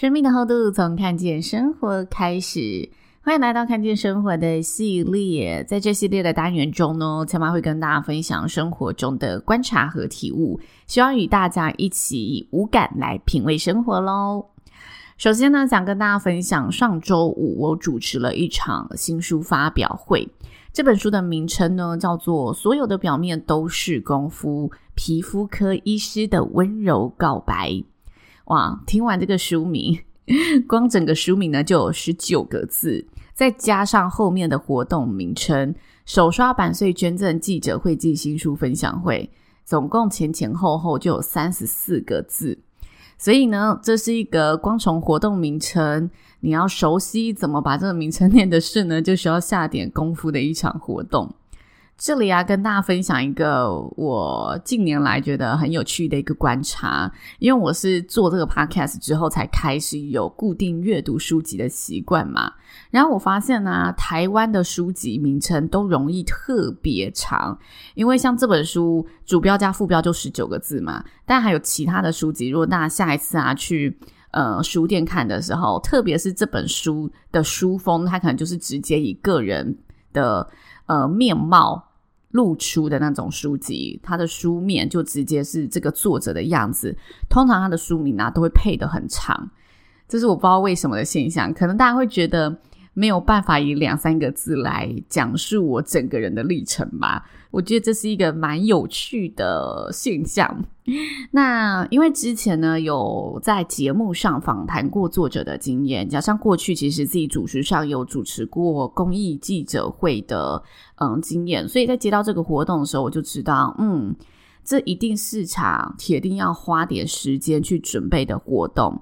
生命的厚度，从看见生活开始。欢迎来到看见生活的系列。在这系列的单元中呢，千妈会跟大家分享生活中的观察和体悟，希望与大家一起以五感来品味生活喽。首先呢，想跟大家分享，上周五我主持了一场新书发表会。这本书的名称呢，叫做《所有的表面都是功夫：皮肤科医师的温柔告白》。哇！听完这个书名，光整个书名呢就有十九个字，再加上后面的活动名称“手刷版税捐赠记者会暨新书分享会”，总共前前后后就有三十四个字。所以呢，这是一个光从活动名称，你要熟悉怎么把这个名称念得顺呢，就需要下点功夫的一场活动。这里啊，跟大家分享一个我近年来觉得很有趣的一个观察，因为我是做这个 podcast 之后才开始有固定阅读书籍的习惯嘛。然后我发现呢、台湾的书籍名称都容易特别长，因为像这本书主标加副标就十九个字嘛，但还有其他的书籍，如果大家下一次啊去呃书店看的时候，特别是这本书的书封，它可能就是直接以个人的呃面貌。露出的那种书籍，它的书面就直接是这个作者的样子。通常它的书名啊都会配得很长，这是我不知道为什么的现象。可能大家会觉得没有办法以两三个字来讲述我整个人的历程吧。我觉得这是一个蛮有趣的现象。那因为之前呢有在节目上访谈过作者的经验，加上过去其实自己主持上有主持过公益记者会的嗯经验，所以在接到这个活动的时候，我就知道，嗯，这一定是场铁定要花点时间去准备的活动。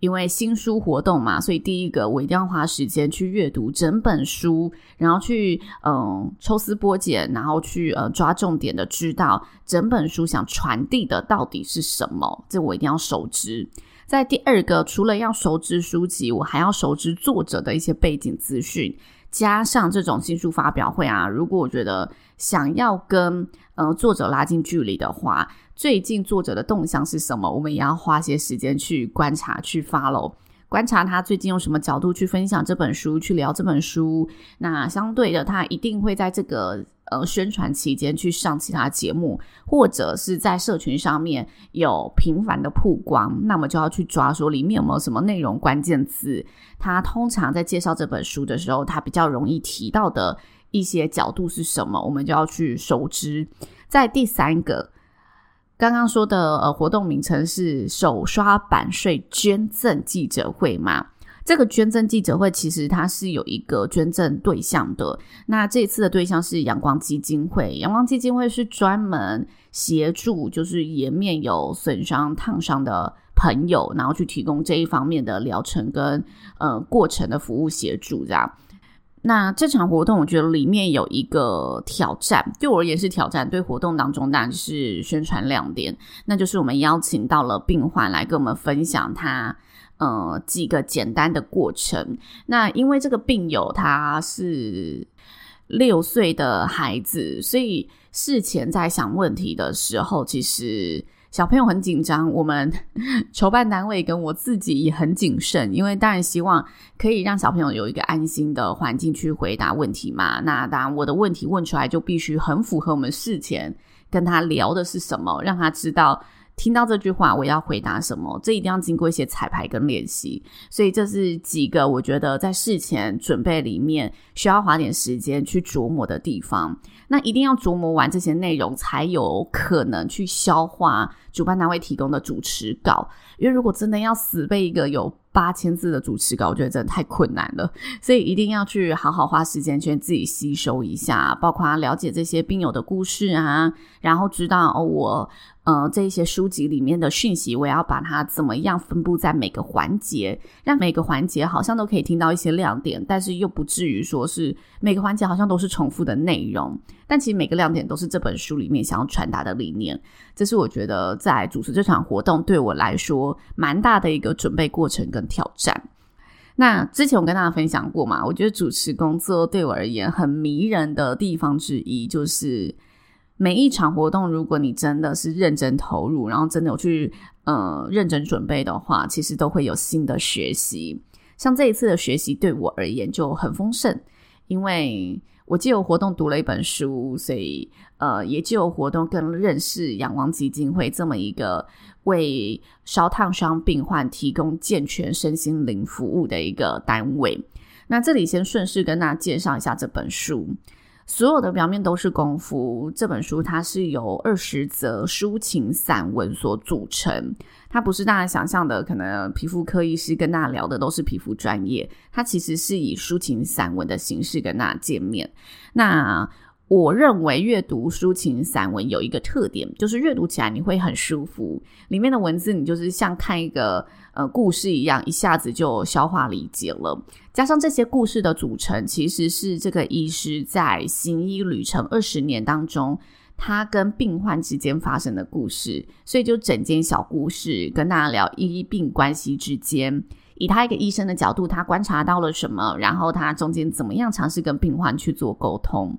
因为新书活动嘛，所以第一个我一定要花时间去阅读整本书，然后去嗯抽丝剥茧，然后去呃抓重点的知道整本书想传递的到底是什么，这我一定要熟知。在第二个，除了要熟知书籍，我还要熟知作者的一些背景资讯。加上这种新书发表会啊，如果我觉得想要跟呃作者拉近距离的话，最近作者的动向是什么？我们也要花些时间去观察、去 follow，观察他最近用什么角度去分享这本书、去聊这本书。那相对的，他一定会在这个。呃，宣传期间去上其他节目，或者是在社群上面有频繁的曝光，那么就要去抓说里面有没有什么内容关键字。他通常在介绍这本书的时候，他比较容易提到的一些角度是什么，我们就要去熟知。在第三个，刚刚说的活动名称是手刷版税捐赠记者会嘛？这个捐赠记者会其实它是有一个捐赠对象的，那这次的对象是阳光基金会。阳光基金会是专门协助就是颜面有损伤、烫伤的朋友，然后去提供这一方面的疗程跟呃过程的服务协助这样。那这场活动我觉得里面有一个挑战，对我而言是挑战，对活动当中当然是宣传亮点，那就是我们邀请到了病患来跟我们分享他。呃，几个简单的过程。那因为这个病友他是六岁的孩子，所以事前在想问题的时候，其实小朋友很紧张。我们 筹办单位跟我自己也很谨慎，因为当然希望可以让小朋友有一个安心的环境去回答问题嘛。那当然，我的问题问出来就必须很符合我们事前跟他聊的是什么，让他知道。听到这句话，我要回答什么？这一定要经过一些彩排跟练习，所以这是几个我觉得在事前准备里面需要花点时间去琢磨的地方。那一定要琢磨完这些内容，才有可能去消化主办单位提供的主持稿。因为如果真的要死背一个有八千字的主持稿，我觉得真的太困难了，所以一定要去好好花时间去自己吸收一下，包括了解这些病友的故事啊，然后知道哦，我呃这一些书籍里面的讯息，我要把它怎么样分布在每个环节，让每个环节好像都可以听到一些亮点，但是又不至于说是每个环节好像都是重复的内容，但其实每个亮点都是这本书里面想要传达的理念。这是我觉得在主持这场活动对我来说蛮大的一个准备过程跟挑战。那之前我跟大家分享过嘛，我觉得主持工作对我而言很迷人的地方之一，就是每一场活动，如果你真的是认真投入，然后真的有去呃认真准备的话，其实都会有新的学习。像这一次的学习对我而言就很丰盛，因为我借由活动读了一本书，所以呃也借由活动更认识阳光基金会这么一个。为烧烫伤病患提供健全身心灵服务的一个单位。那这里先顺势跟大家介绍一下这本书。所有的表面都是功夫。这本书它是由二十则抒情散文所组成。它不是大家想象的，可能皮肤科医师跟大家聊的都是皮肤专业。它其实是以抒情散文的形式跟大家见面。那我认为阅读抒情散文有一个特点，就是阅读起来你会很舒服，里面的文字你就是像看一个呃故事一样，一下子就消化理解了。加上这些故事的组成，其实是这个医师在行医旅程二十年当中，他跟病患之间发生的故事，所以就整间小故事跟大家聊医病关系之间，以他一个医生的角度，他观察到了什么，然后他中间怎么样尝试跟病患去做沟通。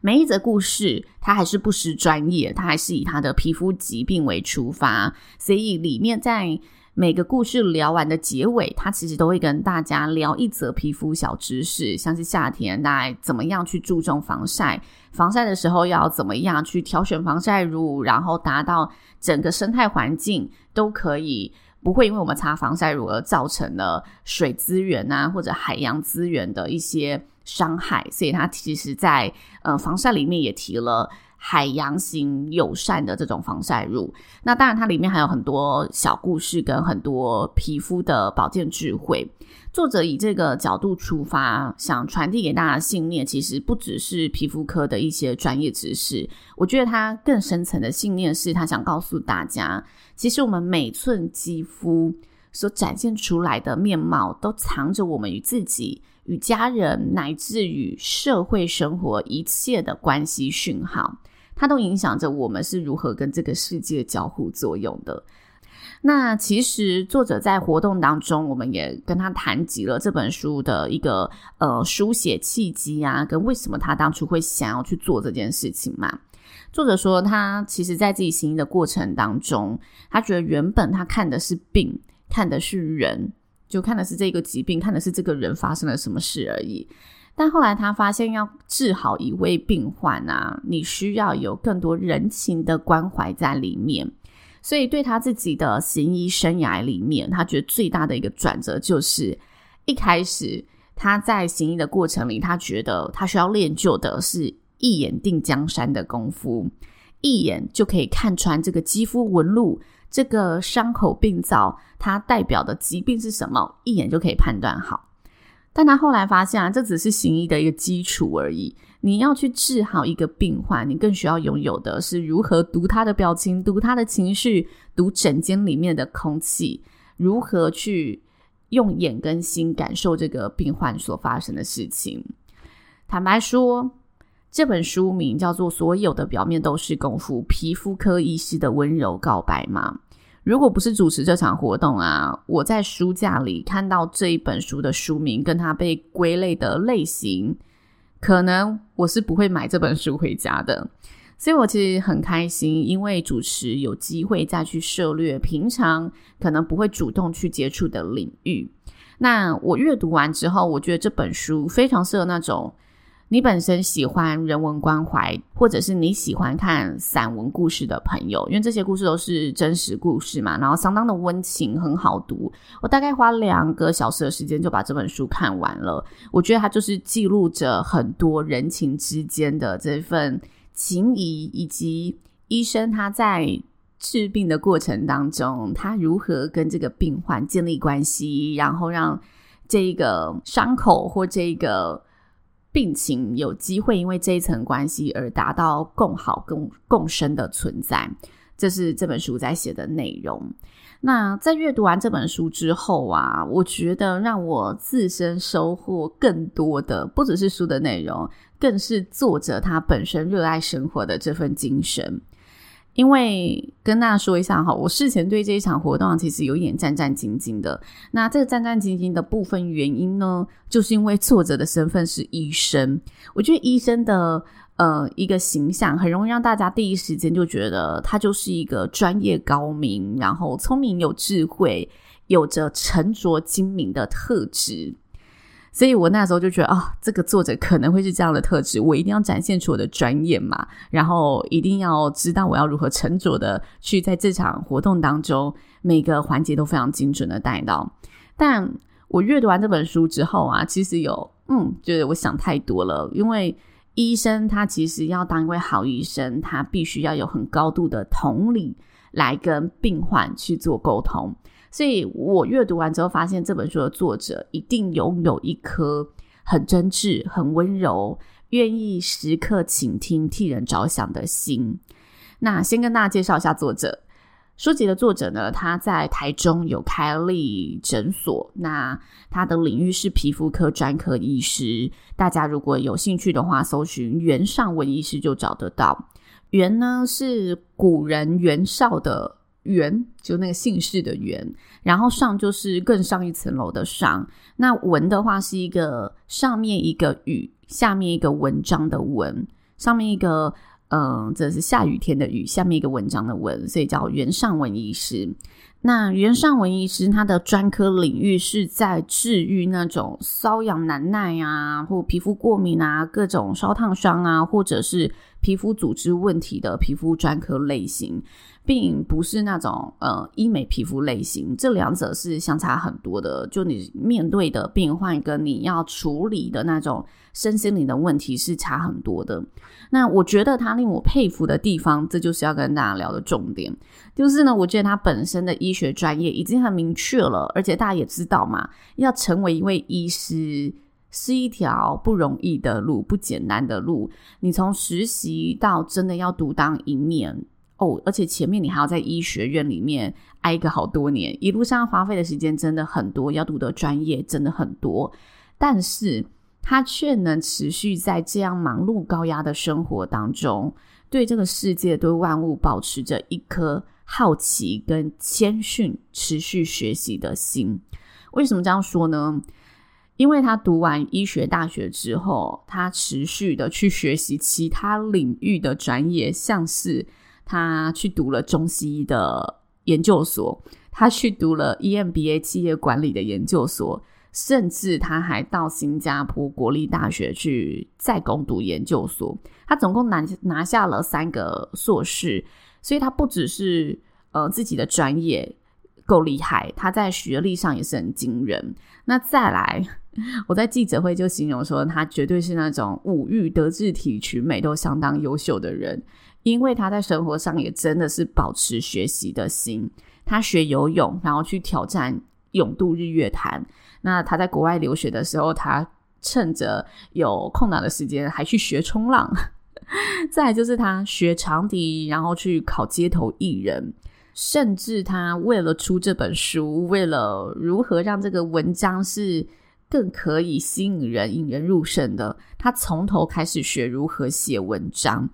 每一则故事，它还是不失专业，它还是以他的皮肤疾病为出发，所以里面在每个故事聊完的结尾，它其实都会跟大家聊一则皮肤小知识，像是夏天大家怎么样去注重防晒，防晒的时候要怎么样去挑选防晒乳，然后达到整个生态环境都可以。不会因为我们擦防晒乳而造成了水资源啊，或者海洋资源的一些伤害，所以它其实在呃防晒里面也提了海洋型友善的这种防晒乳。那当然，它里面还有很多小故事跟很多皮肤的保健智慧。作者以这个角度出发，想传递给大家的信念，其实不只是皮肤科的一些专业知识。我觉得他更深层的信念是他想告诉大家，其实我们每寸肌肤所展现出来的面貌，都藏着我们与自己、与家人，乃至于社会生活一切的关系讯号，它都影响着我们是如何跟这个世界交互作用的。那其实作者在活动当中，我们也跟他谈及了这本书的一个呃书写契机啊，跟为什么他当初会想要去做这件事情嘛。作者说，他其实在自己行医的过程当中，他觉得原本他看的是病，看的是人，就看的是这个疾病，看的是这个人发生了什么事而已。但后来他发现，要治好一位病患啊，你需要有更多人情的关怀在里面。所以，对他自己的行医生涯里面，他觉得最大的一个转折就是，一开始他在行医的过程里，他觉得他需要练就的是一眼定江山的功夫，一眼就可以看穿这个肌肤纹路、这个伤口病灶，它代表的疾病是什么，一眼就可以判断好。但他后来发现啊，这只是行医的一个基础而已。你要去治好一个病患，你更需要拥有的是如何读他的表情、读他的情绪、读诊间里面的空气，如何去用眼跟心感受这个病患所发生的事情。坦白说，这本书名叫做《所有的表面都是功夫：皮肤科医师的温柔告白》吗？如果不是主持这场活动啊，我在书架里看到这一本书的书名，跟它被归类的类型，可能我是不会买这本书回家的。所以我其实很开心，因为主持有机会再去涉猎平常可能不会主动去接触的领域。那我阅读完之后，我觉得这本书非常适合那种。你本身喜欢人文关怀，或者是你喜欢看散文故事的朋友，因为这些故事都是真实故事嘛，然后相当的温情，很好读。我大概花两个小时的时间就把这本书看完了。我觉得它就是记录着很多人情之间的这份情谊，以及医生他在治病的过程当中，他如何跟这个病患建立关系，然后让这个伤口或这个病情有机会因为这一层关系而达到共好、共共生的存在。这是这本书在写的内容。那在阅读完这本书之后啊，我觉得让我自身收获更多的，不只是书的内容，更是作者他本身热爱生活的这份精神。因为跟大家说一下哈，我事前对这一场活动其实有一点战战兢兢的。那这个战战兢兢的部分原因呢，就是因为作者的身份是医生，我觉得医生的。呃，一个形象很容易让大家第一时间就觉得他就是一个专业高明，然后聪明有智慧，有着沉着精明的特质。所以我那时候就觉得啊、哦，这个作者可能会是这样的特质，我一定要展现出我的专业嘛，然后一定要知道我要如何沉着的去在这场活动当中每个环节都非常精准的带到。但我阅读完这本书之后啊，其实有嗯，觉得我想太多了，因为。医生他其实要当一位好医生，他必须要有很高度的同理来跟病患去做沟通。所以我阅读完之后，发现这本书的作者一定拥有一颗很真挚、很温柔、愿意时刻倾听、替人着想的心。那先跟大家介绍一下作者。书籍的作者呢，他在台中有开立诊所，那他的领域是皮肤科专科医师。大家如果有兴趣的话，搜寻袁尚文医师就找得到。袁呢是古人袁绍的元，就那个姓氏的元，然后上就是更上一层楼的上。那文的话是一个上面一个雨，下面一个文章的文，上面一个。嗯，这是下雨天的雨，下面一个文章的文，所以叫元上文医师。那袁尚文医师他的专科领域是在治愈那种瘙痒难耐啊，或皮肤过敏啊，各种烧烫伤啊，或者是皮肤组织问题的皮肤专科类型。并不是那种呃医美皮肤类型，这两者是相差很多的。就你面对的病患跟你要处理的那种身心灵的问题是差很多的。那我觉得他令我佩服的地方，这就是要跟大家聊的重点，就是呢，我觉得他本身的医学专业已经很明确了，而且大家也知道嘛，要成为一位医师是一条不容易的路，不简单的路。你从实习到真的要独当一面。哦，而且前面你还要在医学院里面挨个好多年，一路上花费的时间真的很多，要读的专业真的很多，但是他却能持续在这样忙碌高压的生活当中，对这个世界、对万物保持着一颗好奇跟谦逊、持续学习的心。为什么这样说呢？因为他读完医学大学之后，他持续的去学习其他领域的专业，像是。他去读了中西医的研究所，他去读了 EMBA 企业管理的研究所，甚至他还到新加坡国立大学去再攻读研究所。他总共拿拿下了三个硕士，所以他不只是呃自己的专业够厉害，他在学历上也是很惊人。那再来，我在记者会就形容说，他绝对是那种五育、德智体群美都相当优秀的人。因为他在生活上也真的是保持学习的心，他学游泳，然后去挑战勇渡日月潭。那他在国外留学的时候，他趁着有空档的时间还去学冲浪。再就是他学长笛，然后去考街头艺人，甚至他为了出这本书，为了如何让这个文章是更可以吸引人、引人入胜的，他从头开始学如何写文章。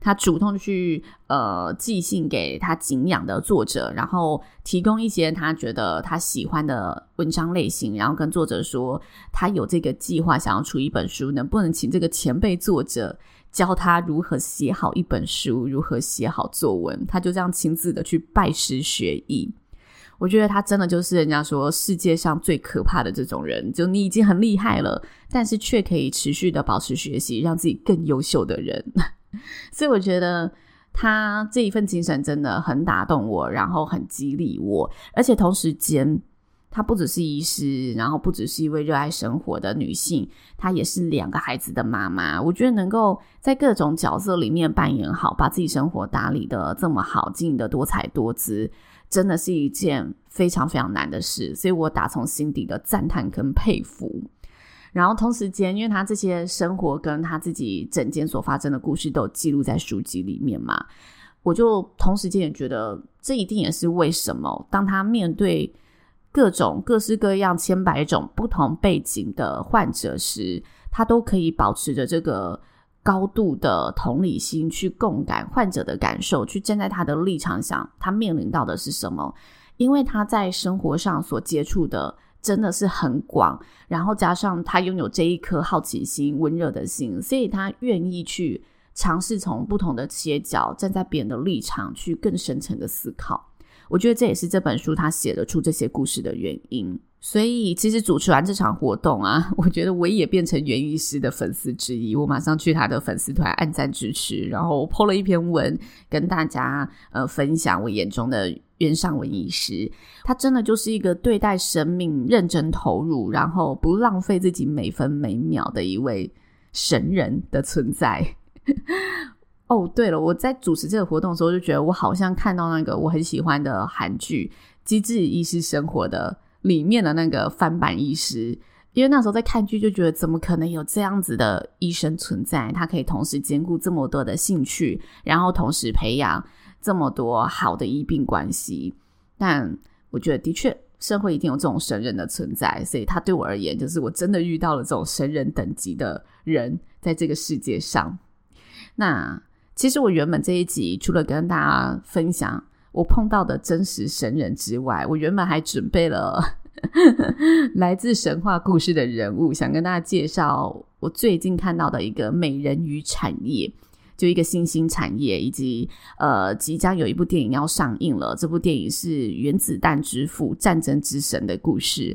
他主动去呃寄信给他敬仰的作者，然后提供一些他觉得他喜欢的文章类型，然后跟作者说他有这个计划想要出一本书，能不能请这个前辈作者教他如何写好一本书，如何写好作文？他就这样亲自的去拜师学艺。我觉得他真的就是人家说世界上最可怕的这种人，就你已经很厉害了，但是却可以持续的保持学习，让自己更优秀的人。所以我觉得他这一份精神真的很打动我，然后很激励我，而且同时间，她不只是医师，然后不只是一位热爱生活的女性，她也是两个孩子的妈妈。我觉得能够在各种角色里面扮演好，把自己生活打理得这么好，经营得多彩多姿，真的是一件非常非常难的事。所以我打从心底的赞叹跟佩服。然后同时间，因为他这些生活跟他自己整间所发生的故事都记录在书籍里面嘛。我就同时间也觉得，这一定也是为什么，当他面对各种各式各样、千百种不同背景的患者时，他都可以保持着这个高度的同理心，去共感患者的感受，去站在他的立场想他面临到的是什么。因为他在生活上所接触的真的是很广，然后加上他拥有这一颗好奇心、温热的心，所以他愿意去。尝试从不同的切角，站在别人的立场去更深层的思考，我觉得这也是这本书他写得出这些故事的原因。所以，其实主持完这场活动啊，我觉得我也变成袁医师的粉丝之一。我马上去他的粉丝团按赞支持，然后我 po 了一篇文跟大家呃分享我眼中的袁尚文医师。他真的就是一个对待生命认真投入，然后不浪费自己每分每秒的一位神人的存在。哦，对了，我在主持这个活动的时候，就觉得我好像看到那个我很喜欢的韩剧《机智医师生活》的里面的那个翻版医师，因为那时候在看剧，就觉得怎么可能有这样子的医生存在？他可以同时兼顾这么多的兴趣，然后同时培养这么多好的医病关系。但我觉得，的确，社会一定有这种神人的存在，所以他对我而言，就是我真的遇到了这种神人等级的人，在这个世界上。那其实我原本这一集除了跟大家分享我碰到的真实神人之外，我原本还准备了 来自神话故事的人物，想跟大家介绍我最近看到的一个美人鱼产业，就一个新兴产业，以及呃即将有一部电影要上映了，这部电影是《原子弹之父：战争之神》的故事。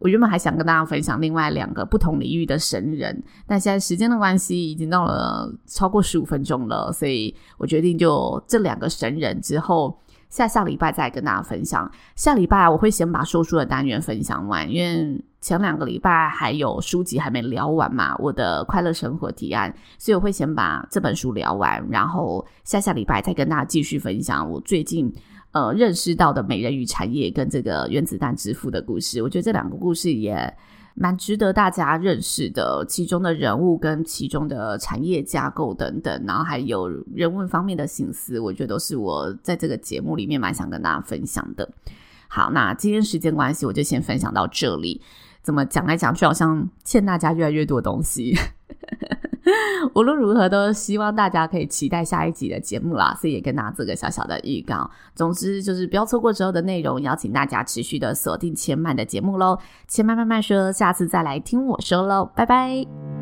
我原本还想跟大家分享另外两个不同领域的神人，但现在时间的关系已经到了超过十五分钟了，所以我决定就这两个神人之后下下礼拜再跟大家分享。下礼拜我会先把说书的单元分享完，因为前两个礼拜还有书籍还没聊完嘛，我的快乐生活提案，所以我会先把这本书聊完，然后下下礼拜再跟大家继续分享我最近。呃，认识到的美人鱼产业跟这个原子弹之父的故事，我觉得这两个故事也蛮值得大家认识的。其中的人物跟其中的产业架构等等，然后还有人文方面的心思，我觉得都是我在这个节目里面蛮想跟大家分享的。好，那今天时间关系，我就先分享到这里。怎么讲来讲去，好像欠大家越来越多东西。无论如何，都希望大家可以期待下一集的节目啦，所以也跟大家做个小小的预告。总之，就是不要错过之后的内容，邀请大家持续的锁定千曼的节目喽。千曼慢慢说，下次再来听我说喽，拜拜。